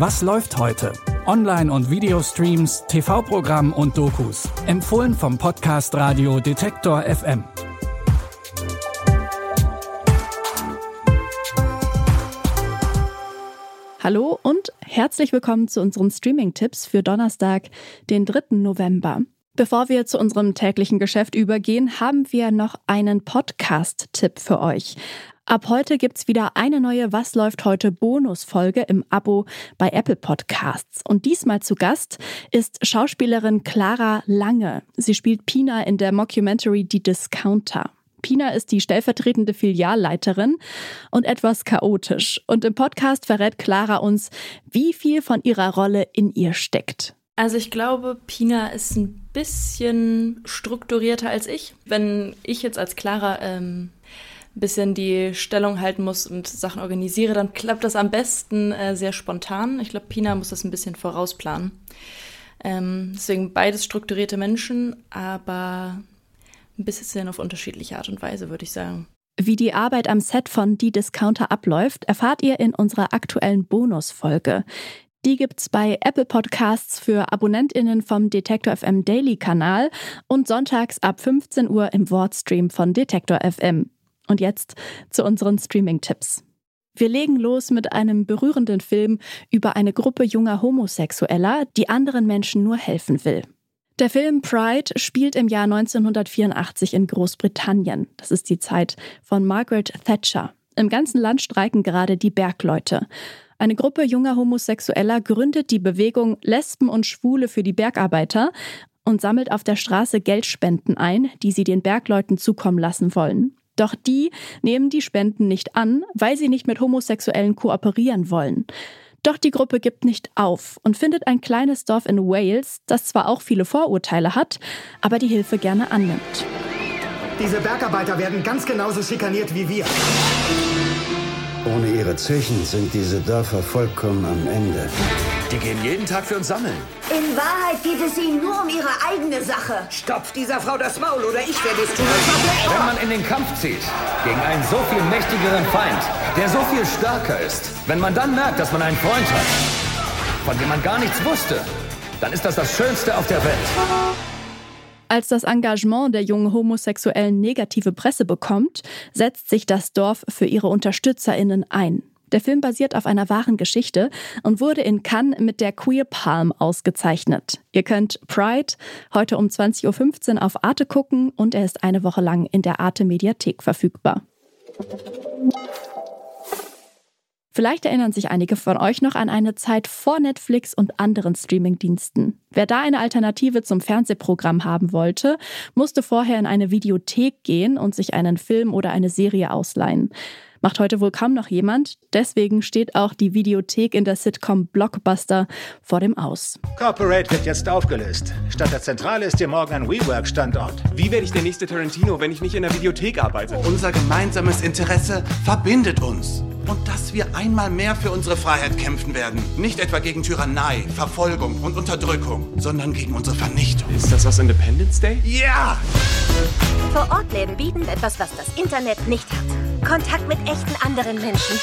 Was läuft heute? Online- und Videostreams, TV-Programm und Dokus. Empfohlen vom Podcast Radio Detektor FM. Hallo und herzlich willkommen zu unseren Streaming-Tipps für Donnerstag, den 3. November. Bevor wir zu unserem täglichen Geschäft übergehen, haben wir noch einen Podcast-Tipp für euch. Ab heute gibt's wieder eine neue Was läuft heute Bonusfolge im Abo bei Apple Podcasts. Und diesmal zu Gast ist Schauspielerin Clara Lange. Sie spielt Pina in der Mockumentary Die Discounter. Pina ist die stellvertretende Filialleiterin und etwas chaotisch. Und im Podcast verrät Clara uns, wie viel von ihrer Rolle in ihr steckt. Also ich glaube, Pina ist ein bisschen strukturierter als ich. Wenn ich jetzt als Clara ähm, ein bisschen die Stellung halten muss und Sachen organisiere, dann klappt das am besten äh, sehr spontan. Ich glaube, Pina muss das ein bisschen vorausplanen. Ähm, deswegen beides strukturierte Menschen, aber ein bisschen auf unterschiedliche Art und Weise, würde ich sagen. Wie die Arbeit am Set von Die Discounter abläuft, erfahrt ihr in unserer aktuellen Bonusfolge. Die gibt's bei Apple Podcasts für AbonnentInnen vom Detektor FM Daily Kanal und sonntags ab 15 Uhr im Wortstream von Detektor FM. Und jetzt zu unseren Streaming-Tipps. Wir legen los mit einem berührenden Film über eine Gruppe junger Homosexueller, die anderen Menschen nur helfen will. Der Film Pride spielt im Jahr 1984 in Großbritannien. Das ist die Zeit von Margaret Thatcher. Im ganzen Land streiken gerade die Bergleute. Eine Gruppe junger Homosexueller gründet die Bewegung Lesben und Schwule für die Bergarbeiter und sammelt auf der Straße Geldspenden ein, die sie den Bergleuten zukommen lassen wollen. Doch die nehmen die Spenden nicht an, weil sie nicht mit Homosexuellen kooperieren wollen. Doch die Gruppe gibt nicht auf und findet ein kleines Dorf in Wales, das zwar auch viele Vorurteile hat, aber die Hilfe gerne annimmt. Diese Bergarbeiter werden ganz genauso schikaniert wie wir. Ohne ihre Zechen sind diese Dörfer vollkommen am Ende. Die gehen jeden Tag für uns sammeln. In Wahrheit geht es ihnen nur um ihre eigene Sache. Stopft dieser Frau das Maul oder ich werde es tun. Wenn man in den Kampf zieht, gegen einen so viel mächtigeren Feind, der so viel stärker ist, wenn man dann merkt, dass man einen Freund hat, von dem man gar nichts wusste, dann ist das das Schönste auf der Welt. Als das Engagement der jungen Homosexuellen negative Presse bekommt, setzt sich das Dorf für ihre UnterstützerInnen ein. Der Film basiert auf einer wahren Geschichte und wurde in Cannes mit der Queer Palm ausgezeichnet. Ihr könnt Pride heute um 20.15 Uhr auf Arte gucken und er ist eine Woche lang in der Arte Mediathek verfügbar. Vielleicht erinnern sich einige von euch noch an eine Zeit vor Netflix und anderen Streamingdiensten. Wer da eine Alternative zum Fernsehprogramm haben wollte, musste vorher in eine Videothek gehen und sich einen Film oder eine Serie ausleihen. Macht heute wohl kaum noch jemand, deswegen steht auch die Videothek in der Sitcom Blockbuster vor dem Aus. Corporate wird jetzt aufgelöst. Statt der Zentrale ist hier morgen ein WeWork-Standort. Wie werde ich der nächste Tarantino, wenn ich nicht in der Videothek arbeite? Unser gemeinsames Interesse verbindet uns. Und dass wir einmal mehr für unsere Freiheit kämpfen werden. Nicht etwa gegen Tyrannei, Verfolgung und Unterdrückung, sondern gegen unsere Vernichtung. Ist das aus Independence Day? Ja! Vor-Ort-Läden bieten etwas, was das Internet nicht hat. Kontakt mit echten anderen Menschen.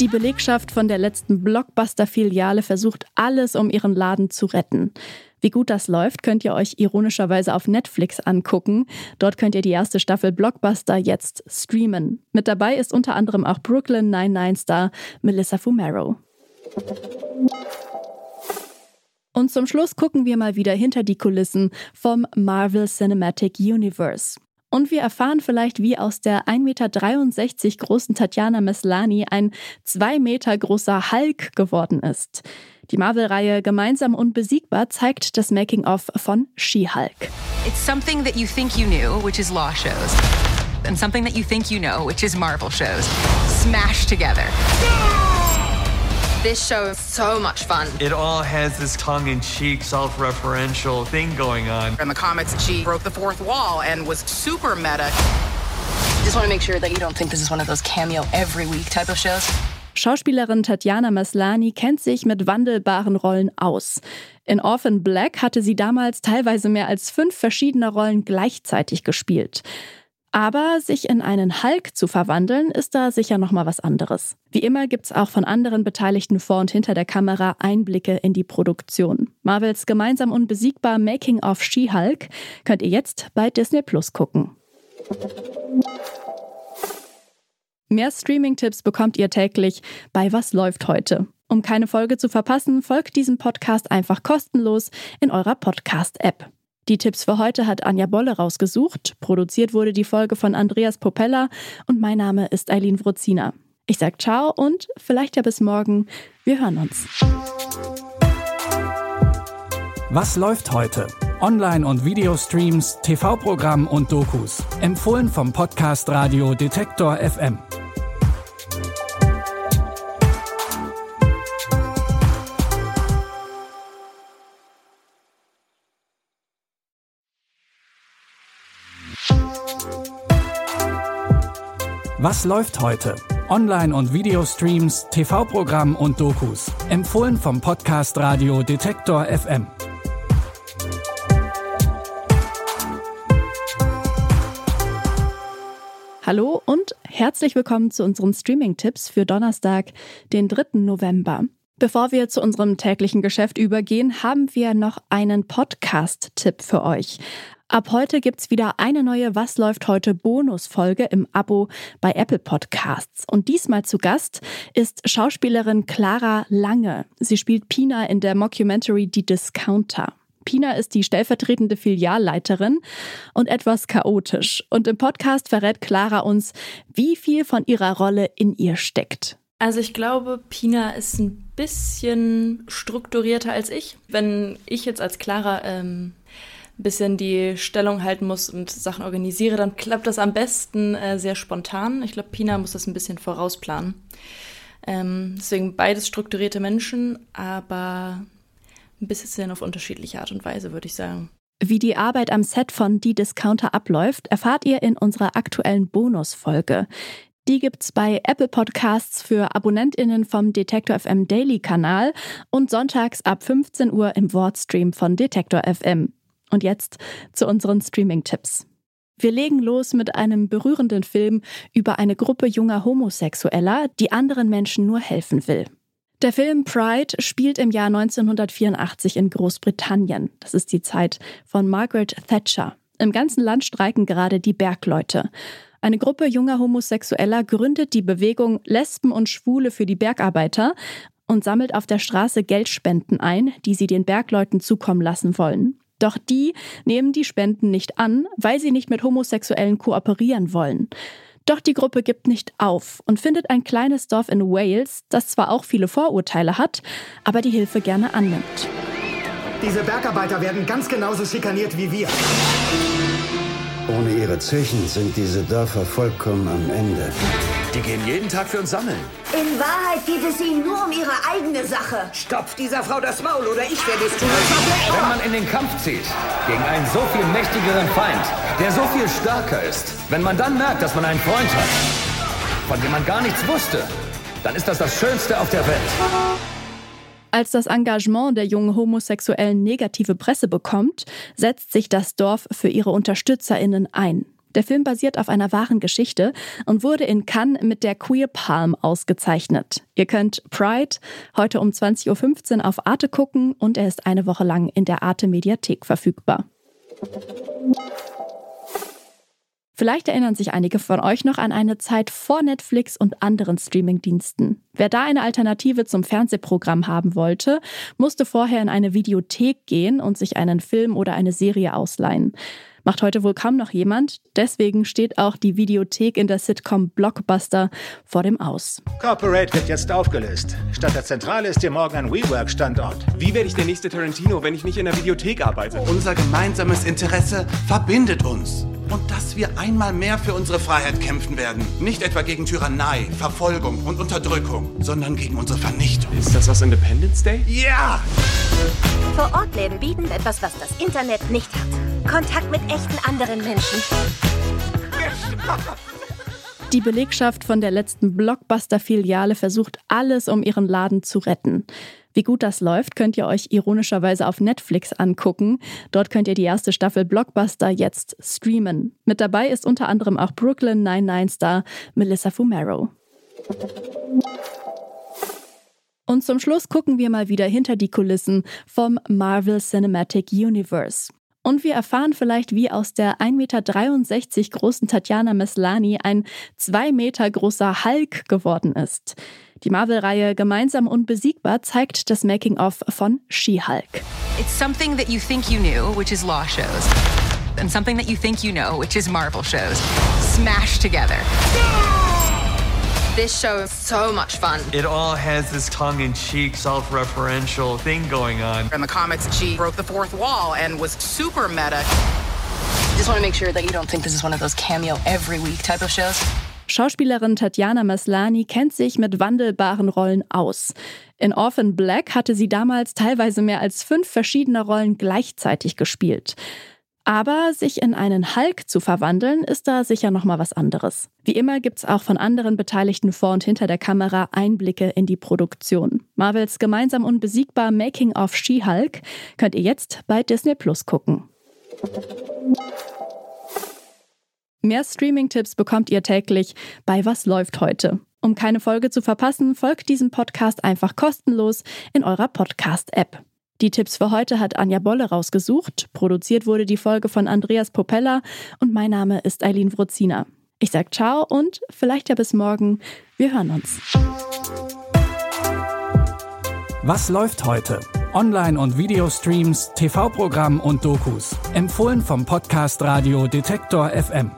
Die Belegschaft von der letzten Blockbuster-Filiale versucht alles, um ihren Laden zu retten. Wie gut das läuft, könnt ihr euch ironischerweise auf Netflix angucken. Dort könnt ihr die erste Staffel Blockbuster jetzt streamen. Mit dabei ist unter anderem auch Brooklyn 99-Star Melissa Fumero. Und zum Schluss gucken wir mal wieder hinter die Kulissen vom Marvel Cinematic Universe. Und wir erfahren vielleicht, wie aus der 1,63 Meter großen Tatjana Meslani ein 2 Meter großer Hulk geworden ist. Die Marvel-Reihe Gemeinsam unbesiegbar zeigt das Making-of von She-Hulk. It's something that you think you knew, which is Law shows. And something that you think you know, which is Marvel shows. Smashed together. This show is so much fun. It all has this tongue-in-cheek, self-referential thing going on. In the comics, she broke the fourth wall and was super meta. Just want to make sure that you don't think this is one of those cameo every week type of shows. Schauspielerin Tatjana Maslani kennt sich mit wandelbaren Rollen aus. In Orphan Black hatte sie damals teilweise mehr als fünf verschiedene Rollen gleichzeitig gespielt. Aber sich in einen Hulk zu verwandeln, ist da sicher nochmal was anderes. Wie immer gibt's auch von anderen Beteiligten vor und hinter der Kamera Einblicke in die Produktion. Marvels gemeinsam unbesiegbar Making of She-Hulk könnt ihr jetzt bei Disney Plus gucken. Mehr Streaming-Tipps bekommt ihr täglich bei Was läuft heute. Um keine Folge zu verpassen, folgt diesem Podcast einfach kostenlos in eurer Podcast-App. Die Tipps für heute hat Anja Bolle rausgesucht. Produziert wurde die Folge von Andreas Popella und mein Name ist Eileen Wrozina. Ich sag ciao und vielleicht ja bis morgen. Wir hören uns. Was läuft heute? Online- und Videostreams, TV-Programm und Dokus. Empfohlen vom Podcast Radio Detektor FM. Was läuft heute? Online- und Videostreams, TV-Programm und Dokus. Empfohlen vom Podcast Radio Detektor FM. Hallo und herzlich willkommen zu unseren Streaming-Tipps für Donnerstag, den 3. November. Bevor wir zu unserem täglichen Geschäft übergehen, haben wir noch einen Podcast-Tipp für euch. Ab heute gibt's wieder eine neue Was läuft heute Bonusfolge im Abo bei Apple Podcasts. Und diesmal zu Gast ist Schauspielerin Clara Lange. Sie spielt Pina in der Mockumentary Die Discounter. Pina ist die stellvertretende Filialleiterin und etwas chaotisch. Und im Podcast verrät Clara uns, wie viel von ihrer Rolle in ihr steckt. Also ich glaube, Pina ist ein bisschen strukturierter als ich. Wenn ich jetzt als Clara ähm, bisschen die Stellung halten muss und Sachen organisiere, dann klappt das am besten äh, sehr spontan. Ich glaube, Pina muss das ein bisschen vorausplanen. Ähm, deswegen beides strukturierte Menschen, aber ein bisschen auf unterschiedliche Art und Weise, würde ich sagen. Wie die Arbeit am Set von Die Discounter abläuft, erfahrt ihr in unserer aktuellen Bonusfolge. Die gibt's bei Apple Podcasts für AbonnentInnen vom Detektor FM Daily Kanal und sonntags ab 15 Uhr im Wortstream von Detektor FM. Und jetzt zu unseren Streaming-Tipps. Wir legen los mit einem berührenden Film über eine Gruppe junger Homosexueller, die anderen Menschen nur helfen will. Der Film Pride spielt im Jahr 1984 in Großbritannien. Das ist die Zeit von Margaret Thatcher. Im ganzen Land streiken gerade die Bergleute. Eine Gruppe junger Homosexueller gründet die Bewegung Lesben und Schwule für die Bergarbeiter und sammelt auf der Straße Geldspenden ein, die sie den Bergleuten zukommen lassen wollen. Doch die nehmen die Spenden nicht an, weil sie nicht mit Homosexuellen kooperieren wollen. Doch die Gruppe gibt nicht auf und findet ein kleines Dorf in Wales, das zwar auch viele Vorurteile hat, aber die Hilfe gerne annimmt. Diese Bergarbeiter werden ganz genauso schikaniert wie wir. Ohne ihre Zechen sind diese Dörfer vollkommen am Ende. Die gehen jeden Tag für uns sammeln. In Wahrheit geht es ihnen nur um ihre eigene Sache. Stopf dieser Frau das Maul oder ich werde es tun. Wenn man in den Kampf zieht, gegen einen so viel mächtigeren Feind, der so viel stärker ist, wenn man dann merkt, dass man einen Freund hat, von dem man gar nichts wusste, dann ist das das Schönste auf der Welt. Als das Engagement der jungen Homosexuellen negative Presse bekommt, setzt sich das Dorf für ihre UnterstützerInnen ein. Der Film basiert auf einer wahren Geschichte und wurde in Cannes mit der Queer Palm ausgezeichnet. Ihr könnt Pride heute um 20.15 Uhr auf Arte gucken und er ist eine Woche lang in der Arte Mediathek verfügbar. Vielleicht erinnern sich einige von euch noch an eine Zeit vor Netflix und anderen Streamingdiensten. Wer da eine Alternative zum Fernsehprogramm haben wollte, musste vorher in eine Videothek gehen und sich einen Film oder eine Serie ausleihen. Macht heute wohl kaum noch jemand, deswegen steht auch die Videothek in der Sitcom Blockbuster vor dem Aus. Corporate wird jetzt aufgelöst. Statt der Zentrale ist hier morgen ein WeWork-Standort. Wie werde ich der nächste Tarantino, wenn ich nicht in der Videothek arbeite? Unser gemeinsames Interesse verbindet uns. Und dass wir einmal mehr für unsere Freiheit kämpfen werden. Nicht etwa gegen Tyrannei, Verfolgung und Unterdrückung, sondern gegen unsere Vernichtung. Ist das aus Independence Day? Ja! Vor Ort Läden bieten etwas, was das Internet nicht hat. Kontakt mit echten anderen Menschen. Die Belegschaft von der letzten Blockbuster-Filiale versucht alles, um ihren Laden zu retten. Wie gut das läuft, könnt ihr euch ironischerweise auf Netflix angucken. Dort könnt ihr die erste Staffel Blockbuster jetzt streamen. Mit dabei ist unter anderem auch Brooklyn 99-Star Melissa Fumero. Und zum Schluss gucken wir mal wieder hinter die Kulissen vom Marvel Cinematic Universe. Und wir erfahren vielleicht, wie aus der 1,63 Meter großen Tatjana Meslani ein 2 Meter großer Hulk geworden ist. Die Marvel-Reihe Gemeinsam unbesiegbar zeigt das Making-of von She-Hulk. It's something that you think you knew, which is law shows. And something that you think you know, which is Marvel shows. Smashed together. This show is so much fun. It all has this tongue-in-cheek, self-referential thing going on. In the comics, she broke the fourth wall and was super meta. Just want to make sure that you don't think this is one of those cameo every week type of shows. Schauspielerin Tatjana Maslani kennt sich mit wandelbaren Rollen aus. In Orphan Black hatte sie damals teilweise mehr als fünf verschiedene Rollen gleichzeitig gespielt. Aber sich in einen Hulk zu verwandeln, ist da sicher noch mal was anderes. Wie immer gibt's auch von anderen Beteiligten vor und hinter der Kamera Einblicke in die Produktion. Marvels gemeinsam unbesiegbar Making of She-Hulk könnt ihr jetzt bei Disney Plus gucken. Mehr Streaming-Tipps bekommt ihr täglich bei Was läuft heute. Um keine Folge zu verpassen, folgt diesem Podcast einfach kostenlos in eurer Podcast-App. Die Tipps für heute hat Anja Bolle rausgesucht. Produziert wurde die Folge von Andreas Popella und mein Name ist Eileen Wrozina. Ich sag ciao und vielleicht ja bis morgen. Wir hören uns. Was läuft heute? Online- und Videostreams, TV-Programm und Dokus. Empfohlen vom Podcast Radio Detektor FM.